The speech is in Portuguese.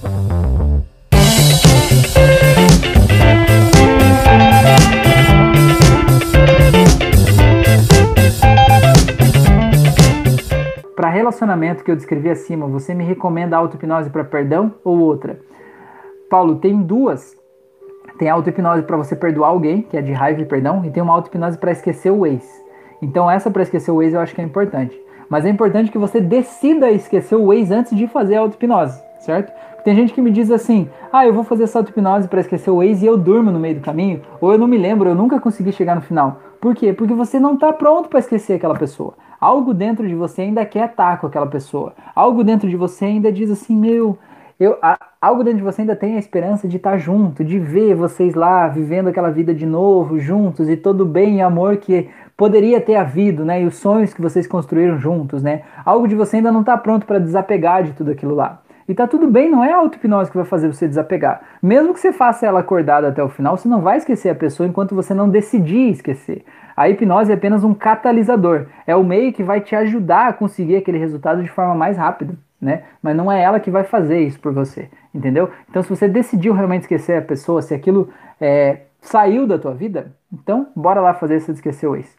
Para relacionamento que eu descrevi acima, você me recomenda auto-hipnose para perdão ou outra? Paulo, tem duas. Tem auto-hipnose para você perdoar alguém, que é de raiva e perdão, e tem uma auto-hipnose para esquecer o ex. Então essa para esquecer o ex eu acho que é importante. Mas é importante que você decida esquecer o ex antes de fazer a auto-hipnose, certo? Tem gente que me diz assim: ah, eu vou fazer essa auto-hipnose para esquecer o ex e eu durmo no meio do caminho, ou eu não me lembro, eu nunca consegui chegar no final. Por quê? Porque você não está pronto para esquecer aquela pessoa. Algo dentro de você ainda quer estar com aquela pessoa. Algo dentro de você ainda diz assim: meu, eu, a, algo dentro de você ainda tem a esperança de estar junto, de ver vocês lá vivendo aquela vida de novo, juntos e todo bem e amor que poderia ter havido, né? E os sonhos que vocês construíram juntos, né? Algo de você ainda não está pronto para desapegar de tudo aquilo lá. E tá tudo bem, não é a auto-hipnose que vai fazer você desapegar. Mesmo que você faça ela acordada até o final, você não vai esquecer a pessoa enquanto você não decidir esquecer. A hipnose é apenas um catalisador, é o meio que vai te ajudar a conseguir aquele resultado de forma mais rápida, né? Mas não é ela que vai fazer isso por você, entendeu? Então, se você decidiu realmente esquecer a pessoa, se aquilo é, saiu da tua vida, então bora lá fazer isso esquecer o ex.